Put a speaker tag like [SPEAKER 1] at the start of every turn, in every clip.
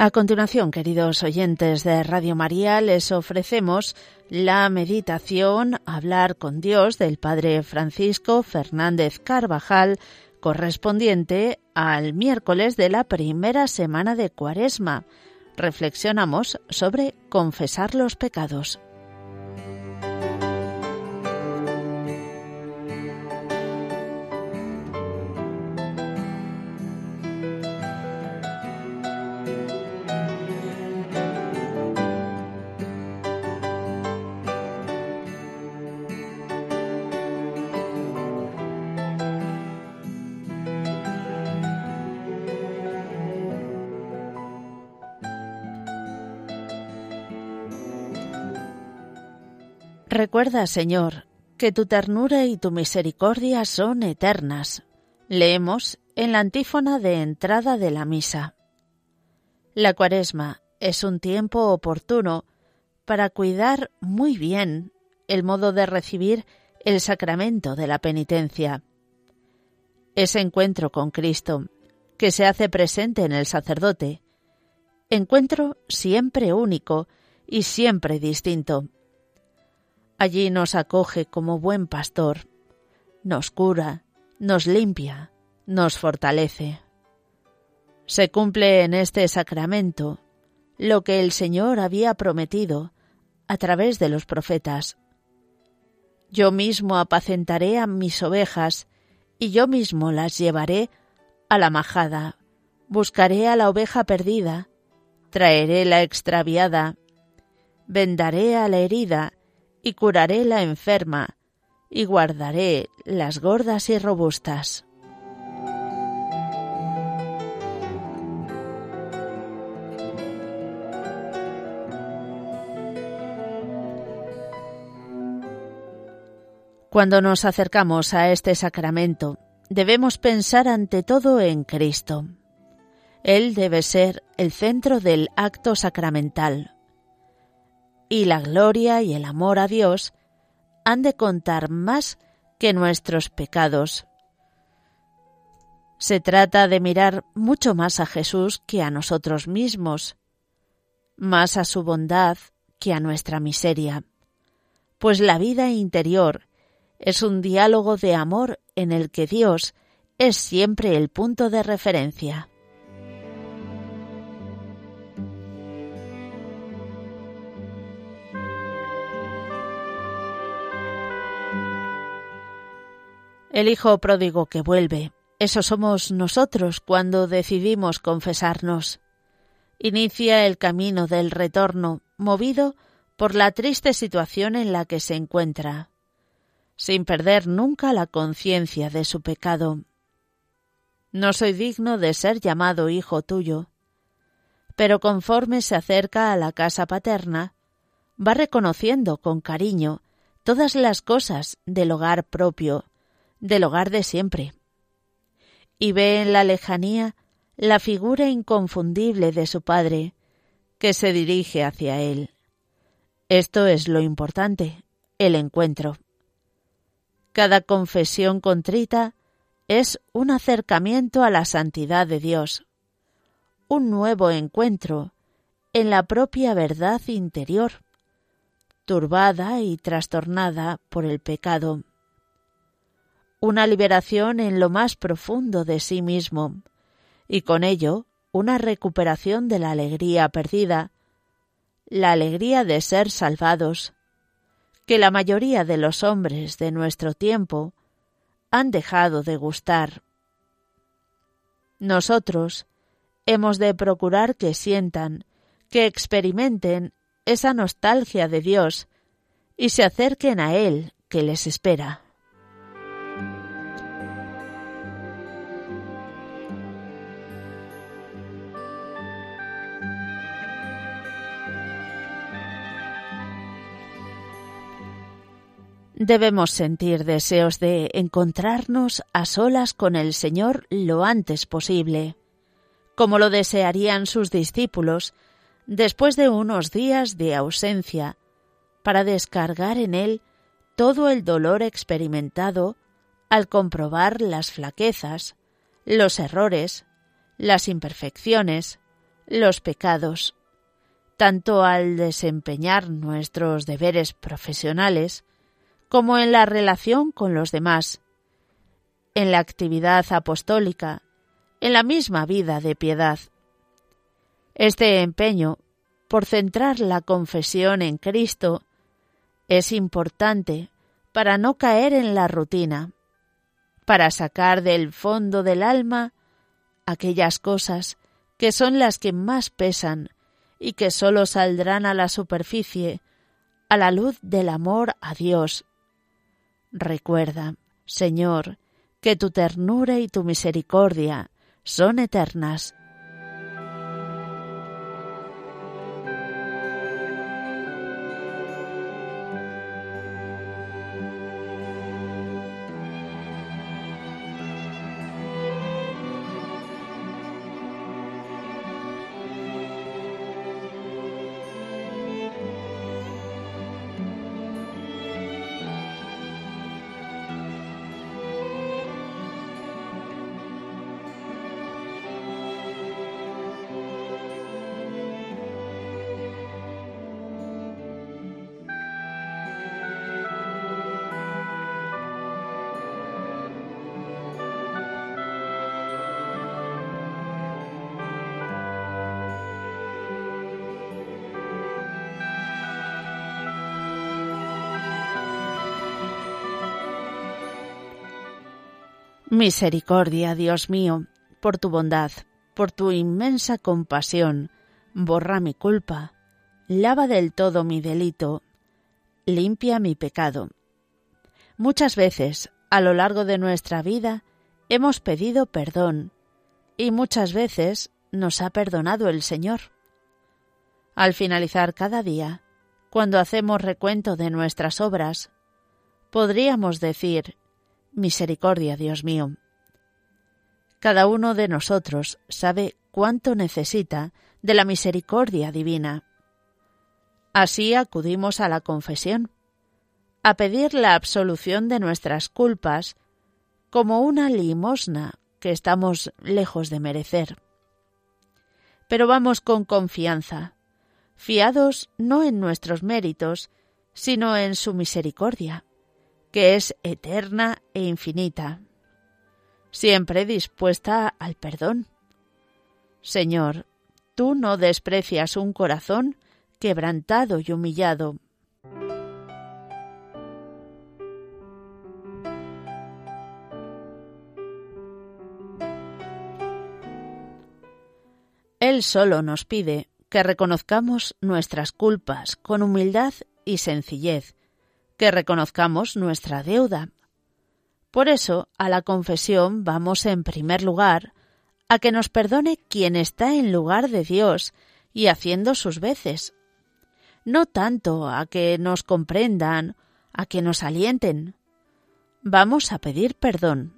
[SPEAKER 1] A continuación, queridos oyentes de Radio María, les ofrecemos la meditación Hablar con Dios del Padre Francisco Fernández Carvajal, correspondiente al miércoles de la primera semana de Cuaresma. Reflexionamos sobre confesar los pecados. Recuerda, Señor, que tu ternura y tu misericordia son eternas. Leemos en la antífona de entrada de la misa. La cuaresma es un tiempo oportuno para cuidar muy bien el modo de recibir el sacramento de la penitencia. Ese encuentro con Cristo, que se hace presente en el sacerdote, encuentro siempre único y siempre distinto. Allí nos acoge como buen pastor, nos cura, nos limpia, nos fortalece. Se cumple en este sacramento lo que el Señor había prometido a través de los profetas. Yo mismo apacentaré a mis ovejas y yo mismo las llevaré a la majada, buscaré a la oveja perdida, traeré la extraviada, vendaré a la herida y curaré la enferma, y guardaré las gordas y robustas. Cuando nos acercamos a este sacramento, debemos pensar ante todo en Cristo. Él debe ser el centro del acto sacramental, y la gloria y el amor a Dios han de contar más que nuestros pecados. Se trata de mirar mucho más a Jesús que a nosotros mismos, más a su bondad que a nuestra miseria, pues la vida interior es un diálogo de amor en el que Dios es siempre el punto de referencia. El Hijo pródigo que vuelve, eso somos nosotros cuando decidimos confesarnos. Inicia el camino del retorno, movido por la triste situación en la que se encuentra, sin perder nunca la conciencia de su pecado. No soy digno de ser llamado hijo tuyo, pero conforme se acerca a la casa paterna, va reconociendo con cariño todas las cosas del hogar propio, del hogar de siempre. Y ve en la lejanía la figura inconfundible de su padre, que se dirige hacia él. Esto es lo importante, el encuentro. Cada confesión contrita es un acercamiento a la santidad de Dios, un nuevo encuentro en la propia verdad interior, turbada y trastornada por el pecado una liberación en lo más profundo de sí mismo, y con ello una recuperación de la alegría perdida, la alegría de ser salvados, que la mayoría de los hombres de nuestro tiempo han dejado de gustar. Nosotros hemos de procurar que sientan, que experimenten esa nostalgia de Dios y se acerquen a Él que les espera. Debemos sentir deseos de encontrarnos a solas con el Señor lo antes posible, como lo desearían sus discípulos después de unos días de ausencia, para descargar en Él todo el dolor experimentado al comprobar las flaquezas, los errores, las imperfecciones, los pecados, tanto al desempeñar nuestros deberes profesionales como en la relación con los demás, en la actividad apostólica, en la misma vida de piedad. Este empeño por centrar la confesión en Cristo es importante para no caer en la rutina, para sacar del fondo del alma aquellas cosas que son las que más pesan y que sólo saldrán a la superficie a la luz del amor a Dios. Recuerda, Señor, que tu ternura y tu misericordia son eternas. Misericordia, Dios mío, por tu bondad, por tu inmensa compasión, borra mi culpa, lava del todo mi delito, limpia mi pecado. Muchas veces, a lo largo de nuestra vida, hemos pedido perdón, y muchas veces nos ha perdonado el Señor. Al finalizar cada día, cuando hacemos recuento de nuestras obras, podríamos decir, Misericordia, Dios mío. Cada uno de nosotros sabe cuánto necesita de la misericordia divina. Así acudimos a la confesión, a pedir la absolución de nuestras culpas como una limosna que estamos lejos de merecer. Pero vamos con confianza, fiados no en nuestros méritos, sino en su misericordia que es eterna e infinita, siempre dispuesta al perdón. Señor, tú no desprecias un corazón quebrantado y humillado. Él solo nos pide que reconozcamos nuestras culpas con humildad y sencillez, que reconozcamos nuestra deuda. Por eso, a la confesión vamos en primer lugar a que nos perdone quien está en lugar de Dios y haciendo sus veces. No tanto a que nos comprendan, a que nos alienten. Vamos a pedir perdón.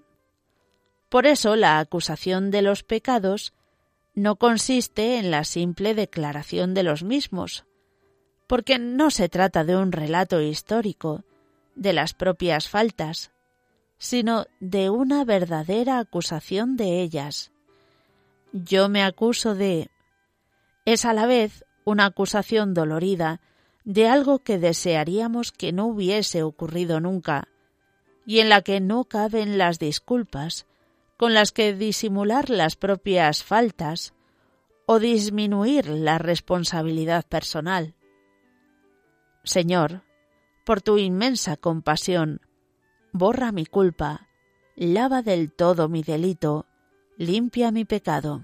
[SPEAKER 1] Por eso la acusación de los pecados no consiste en la simple declaración de los mismos, porque no se trata de un relato histórico de las propias faltas, sino de una verdadera acusación de ellas. Yo me acuso de... es a la vez una acusación dolorida de algo que desearíamos que no hubiese ocurrido nunca, y en la que no caben las disculpas con las que disimular las propias faltas o disminuir la responsabilidad personal. Señor, por tu inmensa compasión, borra mi culpa, lava del todo mi delito, limpia mi pecado.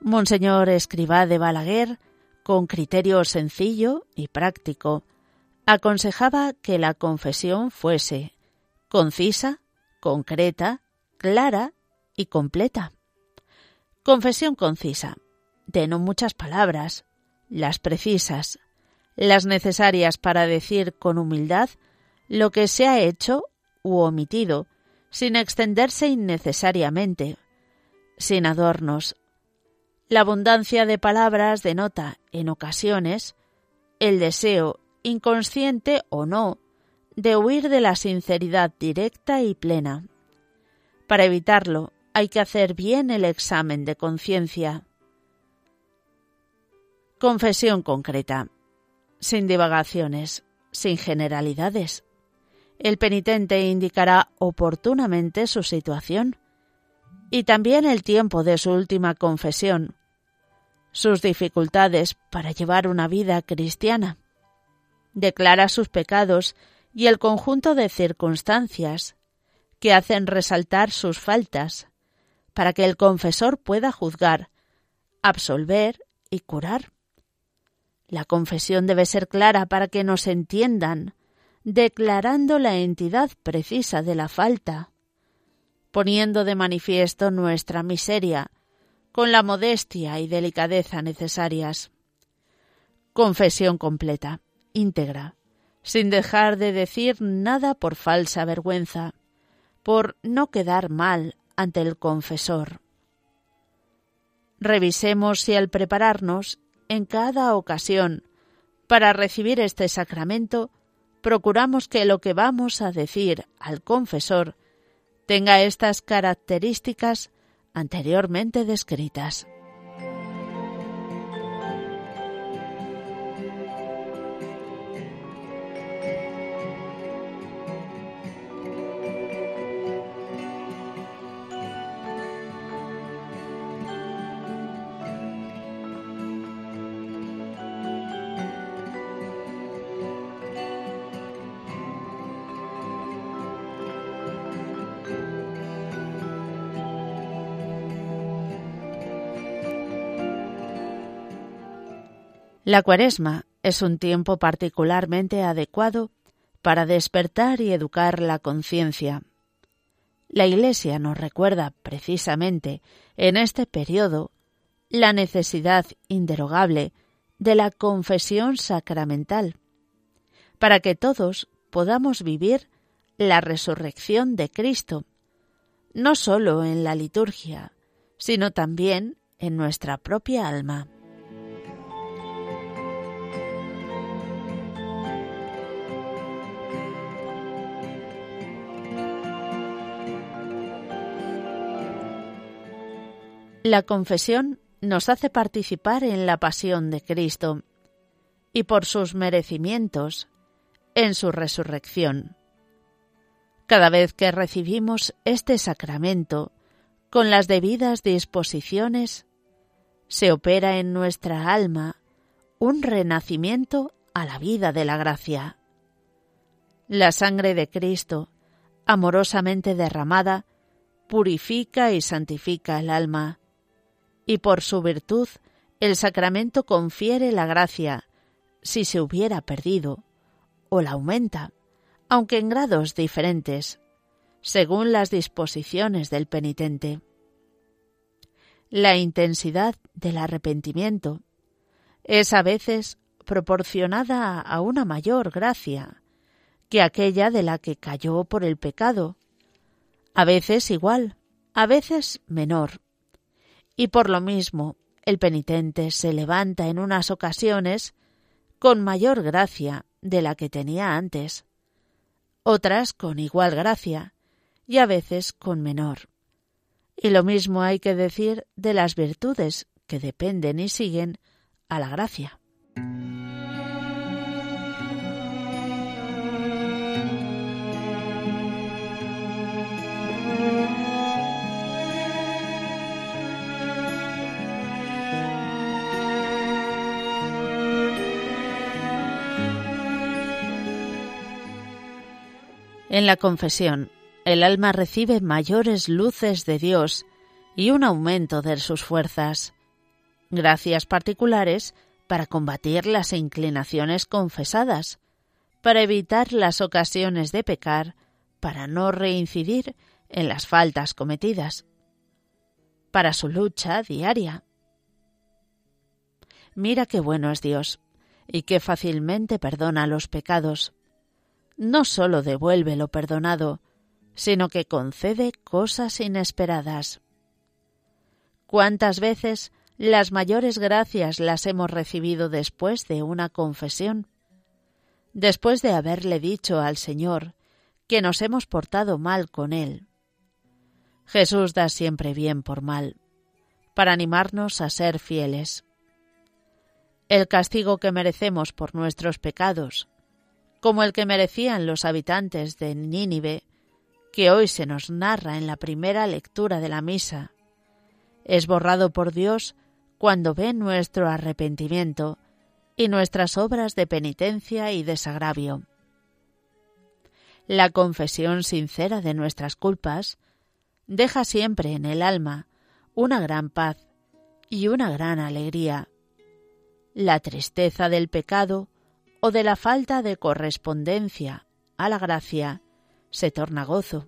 [SPEAKER 1] Monseñor Escribá de Balaguer, con criterio sencillo y práctico, aconsejaba que la confesión fuese concisa, concreta, clara y completa. Confesión concisa, de no muchas palabras, las precisas, las necesarias para decir con humildad lo que se ha hecho u omitido, sin extenderse innecesariamente, sin adornos, La abundancia de palabras denota, en ocasiones, el deseo, inconsciente o no, de huir de la sinceridad directa y plena. Para evitarlo, hay que hacer bien el examen de conciencia. Confesión concreta, sin divagaciones, sin generalidades. El penitente indicará oportunamente su situación y también el tiempo de su última confesión, sus dificultades para llevar una vida cristiana. Declara sus pecados y el conjunto de circunstancias que hacen resaltar sus faltas, para que el confesor pueda juzgar, absolver y curar. La confesión debe ser clara para que nos entiendan, declarando la entidad precisa de la falta, poniendo de manifiesto nuestra miseria, con la modestia y delicadeza necesarias. Confesión completa, íntegra, sin dejar de decir nada por falsa vergüenza, por no quedar mal ante el confesor. Revisemos si al prepararnos en cada ocasión para recibir este sacramento procuramos que lo que vamos a decir al confesor tenga estas características anteriormente descritas. La cuaresma es un tiempo particularmente adecuado para despertar y educar la conciencia. La Iglesia nos recuerda precisamente en este periodo la necesidad inderogable de la confesión sacramental, para que todos podamos vivir la resurrección de Cristo, no sólo en la liturgia, sino también en nuestra propia alma. La confesión nos hace participar en la pasión de Cristo y por sus merecimientos en su resurrección. Cada vez que recibimos este sacramento con las debidas disposiciones, se opera en nuestra alma un renacimiento a la vida de la gracia. La sangre de Cristo, amorosamente derramada, purifica y santifica el alma y por su virtud el sacramento confiere la gracia si se hubiera perdido, o la aumenta, aunque en grados diferentes, según las disposiciones del penitente. La intensidad del arrepentimiento es a veces proporcionada a una mayor gracia que aquella de la que cayó por el pecado, a veces igual, a veces menor, y por lo mismo el penitente se levanta en unas ocasiones con mayor gracia de la que tenía antes, otras con igual gracia y a veces con menor. Y lo mismo hay que decir de las virtudes que dependen y siguen a la gracia. En la confesión, el alma recibe mayores luces de Dios y un aumento de sus fuerzas, gracias particulares para combatir las inclinaciones confesadas, para evitar las ocasiones de pecar, para no reincidir en las faltas cometidas, para su lucha diaria. Mira qué bueno es Dios, y qué fácilmente perdona los pecados no sólo devuelve lo perdonado, sino que concede cosas inesperadas. ¿Cuántas veces las mayores gracias las hemos recibido después de una confesión, después de haberle dicho al Señor que nos hemos portado mal con Él. Jesús da siempre bien por mal, para animarnos a ser fieles. El castigo que merecemos por nuestros pecados, como el que merecían los habitantes de Nínive, que hoy se nos narra en la primera lectura de la misa, es borrado por Dios cuando ve nuestro arrepentimiento y nuestras obras de penitencia y desagravio. La confesión sincera de nuestras culpas deja siempre en el alma una gran paz y una gran alegría. La tristeza del pecado o de la falta de correspondencia a la gracia se torna gozo.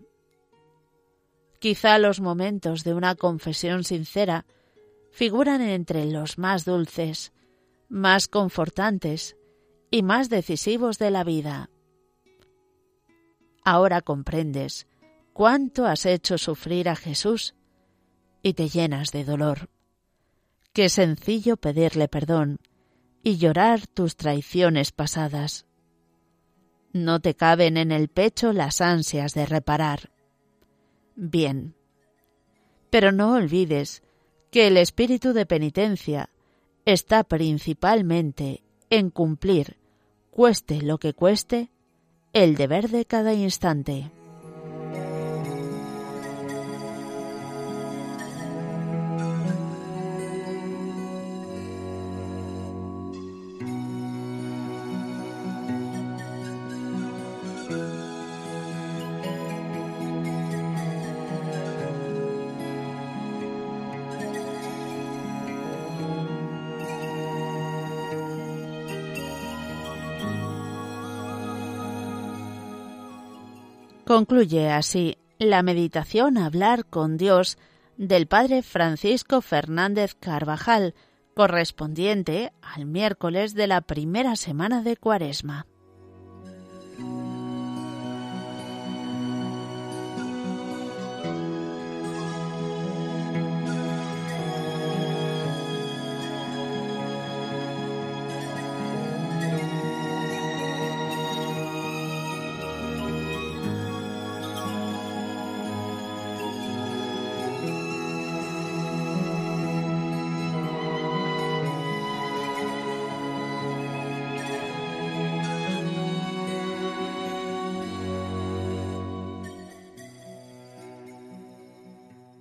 [SPEAKER 1] Quizá los momentos de una confesión sincera figuran entre los más dulces, más confortantes y más decisivos de la vida. Ahora comprendes cuánto has hecho sufrir a Jesús y te llenas de dolor. Qué sencillo pedirle perdón y llorar tus traiciones pasadas. No te caben en el pecho las ansias de reparar. Bien. Pero no olvides que el espíritu de penitencia está principalmente en cumplir, cueste lo que cueste, el deber de cada instante. Concluye así la meditación hablar con Dios del Padre Francisco Fernández Carvajal, correspondiente al miércoles de la primera semana de Cuaresma.